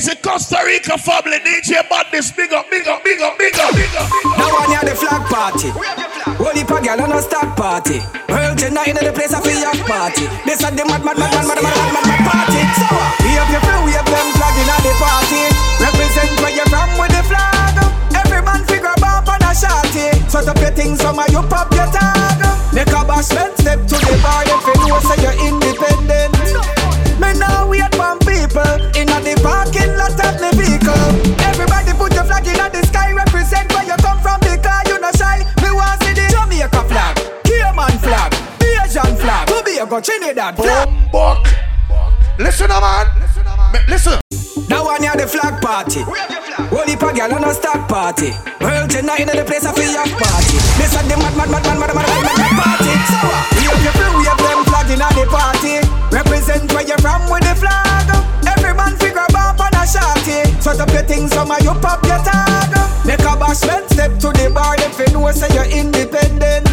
Easy Costa Rica family, DJ Madness, big up, big up, big up, big up, big up. Now one hear the flag party. Holy pa girl on a start party. World gender in the place of a yacht party. This is the mad, mad, mad, mad, mad, mad, mad, mad, mad party. So Tobago, Trinidad flag. Buck. Listen, man. Listen. Now one hear the flag party. Holy pa girl on a start party. World gender in the place of a yacht party. This is the mad, mad, mad, mad, mad, mad, mad, mad, party. So we have your free, we have them flag in the party. Represent where you're from with the flag. Every man figure bump on a shorty. Sort up your things, some you pop your tag. Make a bashment step to the bar if you know say you're independent.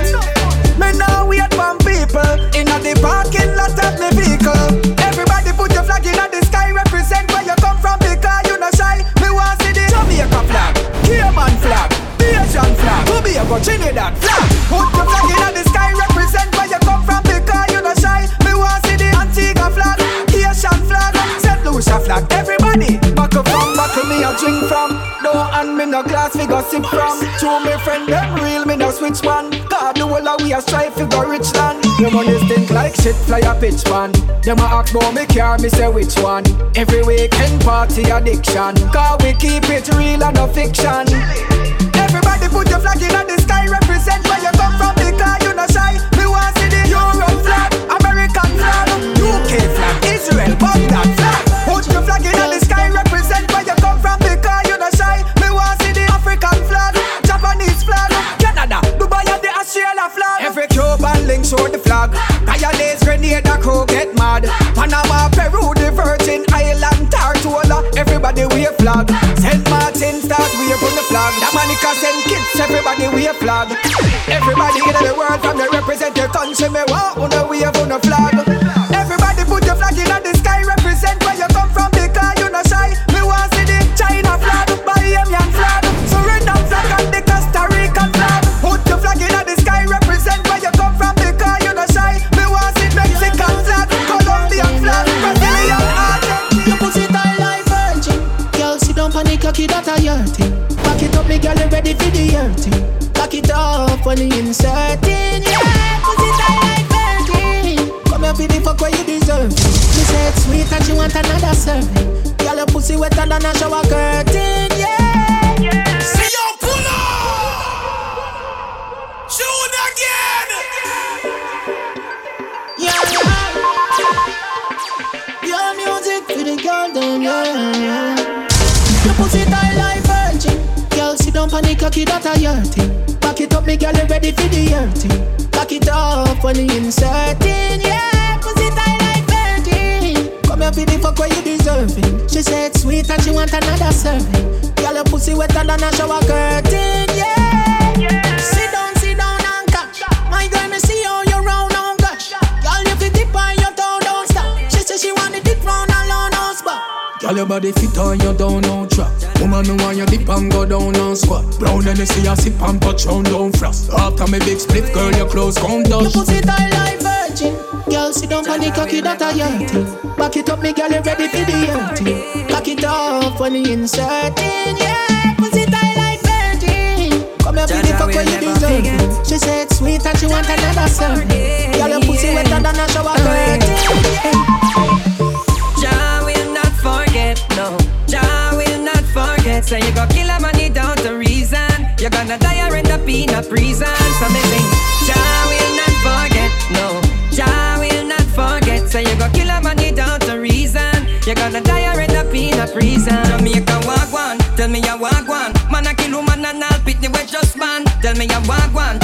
Tobago, Trinidad flag. Put your flag in the sky, represent where you come from because you no shy. Me want see the Antigua flag, Haitian flag, St. Lucia flag. Everybody, buckle from, buckle me a drink from. Don't hand me no glass, we go sip from. To me friend, them real, me no switch one. God, the whole of we a strive for go rich land. Your money stink like shit, fly a pitch man. Them a ask about me car, me say which one. Every weekend party addiction. Cause we keep it real and no fiction. Everybody put your flag in the sky, represent where you come from because you no shy. Me want see the Europe flag, American flag, UK flag, Israel, Baghdad flag. Put your flag in the flag. On the cocky that I your thing. Back it up, me girl, ready for the hurting. Back it up when you inserting, yeah. Pussy tight like virgin. Come here for the fuck where you deserving. She said sweet and she want another serving. Girl, your pussy wetter than a shower curtain, yeah. yeah. Sit Girl, your body fit on you down on track. Woman, me want you dip and go down on squat. Brown and you see you sip and touch round down frost. After me big split, girl, your clothes come down. You pussy tight like virgin. Girl, sit down on the cocky that I your thing. Back it up, me girl, you ready for the hurting. Back it up when you inserting, yeah. Pussy tight like virgin. Come here for the fuck where you deserve. She said sweet and she want another serving. Girl, your pussy wetter than a shower curtain. Say you go kill a man without a reason. You're gonna die or end up in a prison. So me sing, Jah will not forget, no. Jah will not forget. Say you go kill a man without a reason. You're gonna die or end up in a prison. Jamaica walk one, tell me you walk one. Man I kill woman and I'll pit the just man. Tell me you walk one,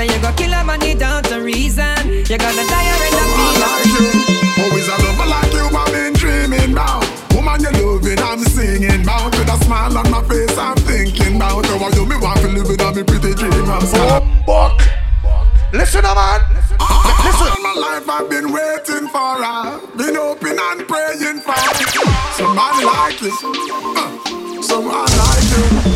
Say you go kill a man without a reason. You're gonna die or end up in a prison. Always a lover like you, I've been dreaming about. Woman you loving, I'm singing about. With a smile on my face, I'm thinking about. How you me want to live in a me pretty dream house. Buck. Listen, man. Listen. All my life I've been waiting for her. Been hoping and praying for somebody like you. Uh, someone like you.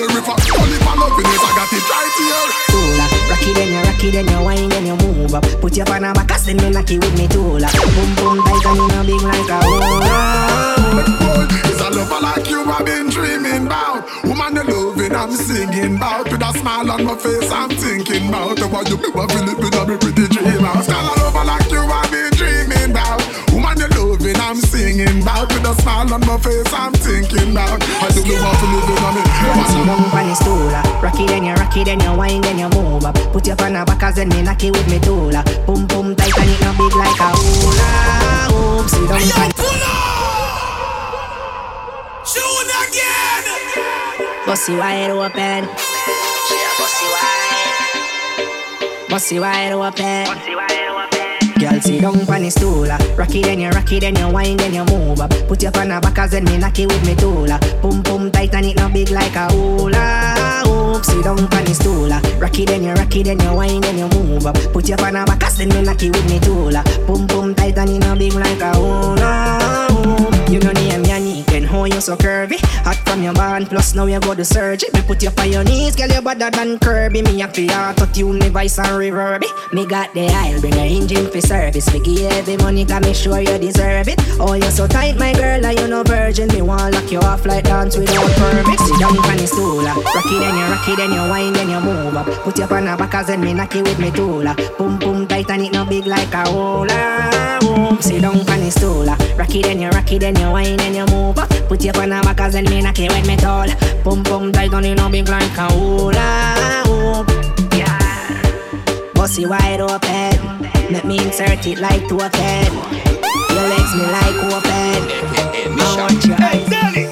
If I only for loving it, I got it right here. Tula, rock it then you rock it then you wine then you move up. Put your pan on back, send me knock it with me tula. Boom boom tight and in a big like a hula. It's a lover like you I've been dreaming about Woman you loving I'm singing about With a smile on my face I'm thinking about How you be want to live in a me pretty dream house With a smile on my face I'm thinking about How you be want to live in a me Sit down on the stool, uh, rock it then you rock it then you wine then you move up. Put your pan on back as then me knock it with me tula. Uh. Boom boom tight and it no big like a hula. Hoop, sit down on pull up! Shoot again! Bossy wide open. Bossy wide open. Sit down on the stool. Ah. It then you rock it then you wine then you move up. Put your pan back as then me knock it with me tula. Ah. Boom boom tight and it no big like a hula. Hoop, sit down on the stool. It then you rock it then you wine then you move up. Put your pan back as then me knock it with me tula. Boom boom tight and it no big like a hula. You so curvy. Hot from your band, plus now you go to surgery. Me put you on your knees, girl, you better than Kirby. Me have to auto tune me voice and reverb. Me got the aisle, bring a engine for service. Me give you every money, can make sure you deserve it. Oh, you so tight, my girl, like you no virgin. Me want lock you off like dance without permit. Sit down on the stool, ah. rock it then you rock it then you wine then you move up. Put you on the back then me knock it with me tula. Boom boom tight and it no big like a hula. Sit down on the stool, uh, rock it then you rock it then you wine then you move up. Put you on the back as then me knock it with me tall. Boom boom tight and it no big like a hula. Hoop. Uh, yeah. Bossy wide open. Let me insert it like token. Your legs me like open. I want your Hey, Danny,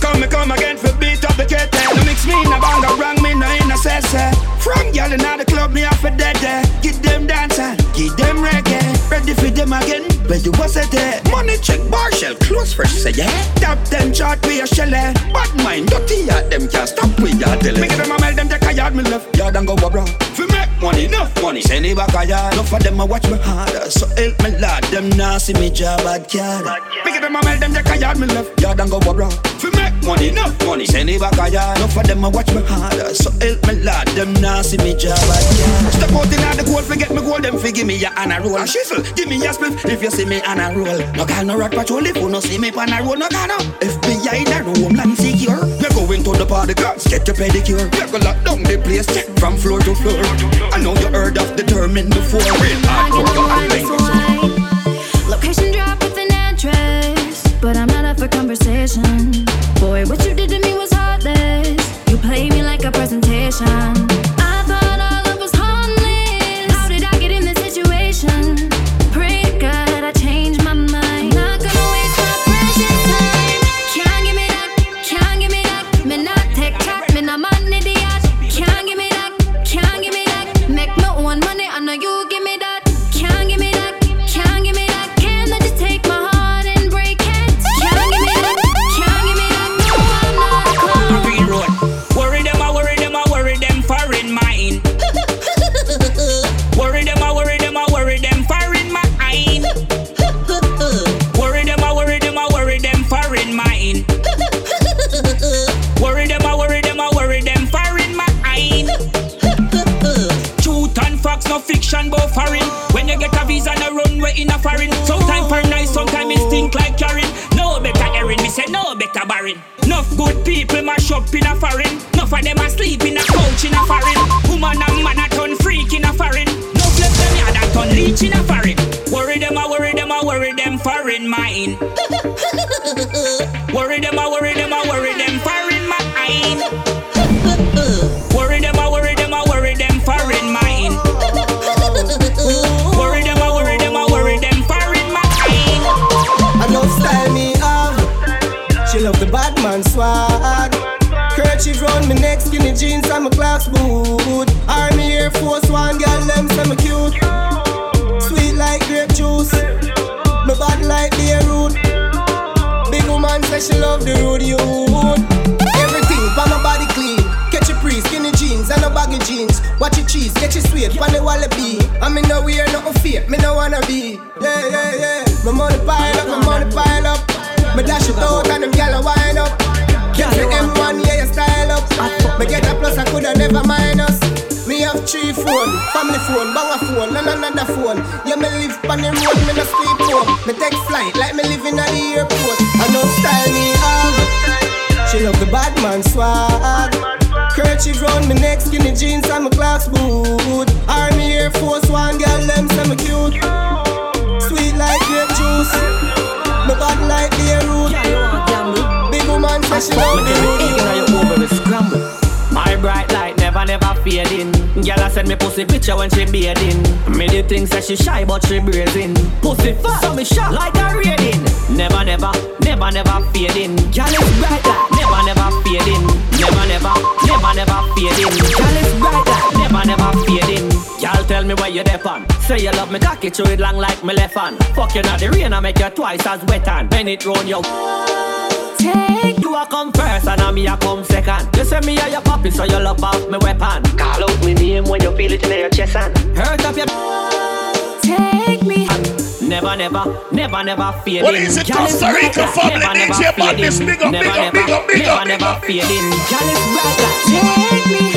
come me come again for beat up the kettle. No mix me in a banga, wrong me no in a sessa. From gyal inna the club, me off a dead there. Ready for them again, where you was it there? Money check, bar shell, close fresh, say yeah. Tap them chart, we a shell eh. Bad mind, dirty at them can't stop with ya tell Me give them a mail, them take a yard, me love. Yard and go a bro. For make money, enough money. Send it back a yard. Enough of them a watch me harder. So help me lord, them nah see me job bad card. Me give them a mail, them take a yard, me love. Yard and go a For make money, enough money. Send it back a yard. Enough of them a watch me harder. So help me lord, them nah see me job card. Step out in the cold, forget me gold, them fi give me a honor roll. A shizzle, give me a spliff if you see me on a roll. No call no rat patrol if you no see me on a roll. No call no FBI in the room, land secure. We're going to the party, girls, get your pedicure. We're gonna lock down the place, check from floor to floor. I know you heard of determined before. Real hardcore, I. Location drop with an address, but I'm not up for conversation. Presentation. Stink like carrying. No better erin, me say no better a barren. Enough good people mash up in a foreign. Enough of them asleep in a couch in a foreign. Woman and jeans. Watch your cheese, get your sweet, pan the wallaby. I mean no wear nothing fake, me no wanna be. Yeah, yeah, yeah. My money pile up, my money pile up. Me dash it out and them a wind up. Get the M1, yeah, you style up. Me get a plus, I coulda never minus. Me have three phone, family phone, bang a phone, and another phone. Yeah, me live on the road, me no sleep home. Me take flight like me live in the airport. I know style me have. She love the bad man swag. Kerchief round me neck, skinny jeans and my clocks boot. Army Air Force One girl, them say me cute. Sweet like grape juice. Me bad like Beirut. Big woman say she love the road. My bright light never, never fading. Girl, I send me pussy picture when she bathing. Me the things that she shy, but she brazen. Pussy fat, so me shot like a rating. Never, never, never, never fading. Girl, it's bright light, never, never fading. Never, never, never, never fading. Girl, it's bright light, never, never fading. Girl, tell me where you depend. Say you love me, cocky, chew it long like me left hand. Fuck you not the rain, I make you twice as wet and bend it round your. Take a come first and I me a come second. You say me a your puppy, so you love off me weapon. Call out me name when you feel it in your chest and hurt up your. take me Never, never, never, never fading. What is it, Costa Rica bright, family? never, never DJ Madness, fading. big up, Never, big up, never, big up, big never, up, big never up. fading. Girl, it's bright like Take me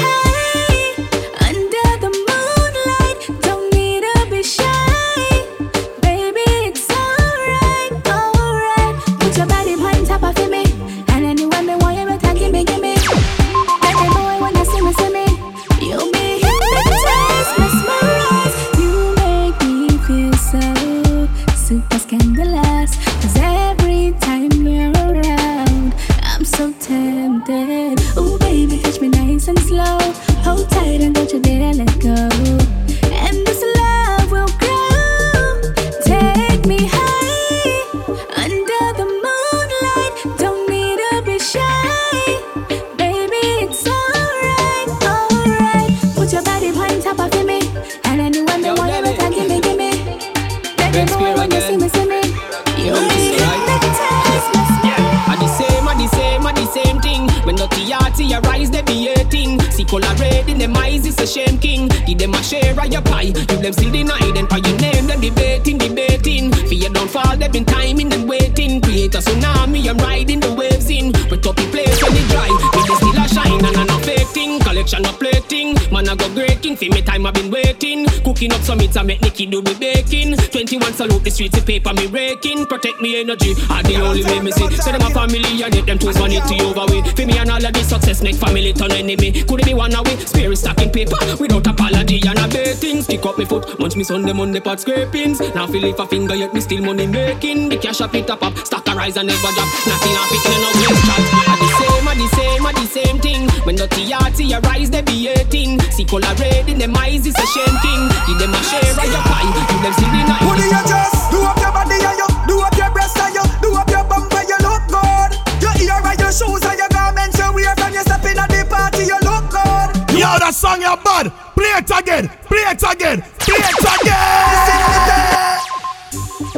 I go great king. For me time, I've been waiting. Cooking up some meats, I make Nicky do the baking. 21 salute the streets, the paper me raking. Protect me energy, are the only way me see. Say them a family and get them tools money to overweight. For me and all of the success make family turn enemy. Could it be one away? Spirit stacking paper without apology and a betting. Stick up me foot, munch me Sunday Monday pot scrapings. Now feel if a finger yet me still money making. The cash up it up up, stack a rise and never drop. Nothing off it, no waste chat. Are the same, are the same, are the same thing. When the TRT arise, they be hating. See color red in them eyes, it's a shame king. Give them a share of your pie, you them still deny. Put it just do up your body and you do up your breast and you do up your bump and you look good. Your ear and your shoes and your garments you wear from you step in at the party you look good. Yo, that song you bad. Play it again. Play it again. Play it again.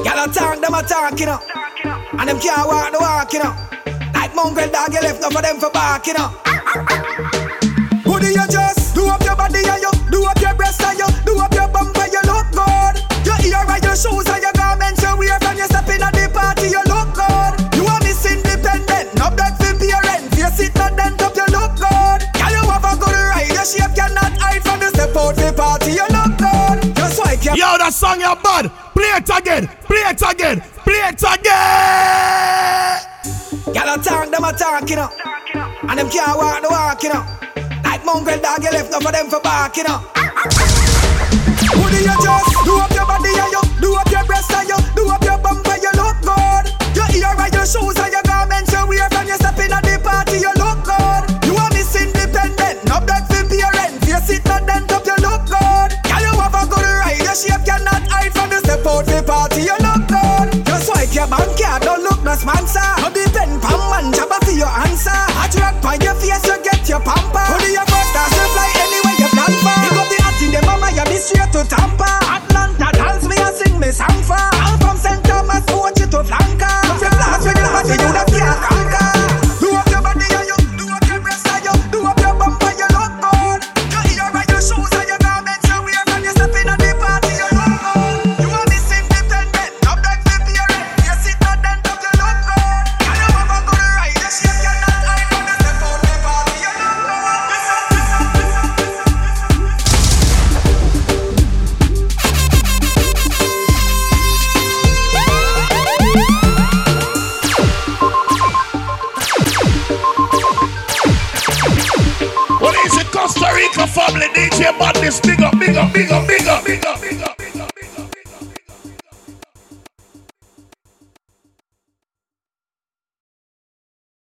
Y'all a talk, them a talk, you know. And them can't walk the walk, you know. Like mongrel dog, you left no for them for bark, you know. Put it you just from the step out the party you look good. Just like you. Yo, that song you bad. Play it again. Play it again. Play it again. Y'all a talk, them a talk, you know. And them can't walk the walk, you know. Like mongrel dog, you left no for them for bark, you know. Who do you just do up your body and you do up your breast and you do up your bumper, you look good. Your ear and your shoes cannot hide from the step out the party, you look good. Just swipe your bank card, don't look no sponsor. No depend pam man, jabba for your answer. I drag by your face, you get your pamper. Put your first class, you fly anywhere you plan for. Pick up the hat in the mama, you be straight to Tampa. Atlanta, dance me and sing me for. I'm from St. Thomas, Fort you to Flanker. If you blast the hot, you that can't conquer.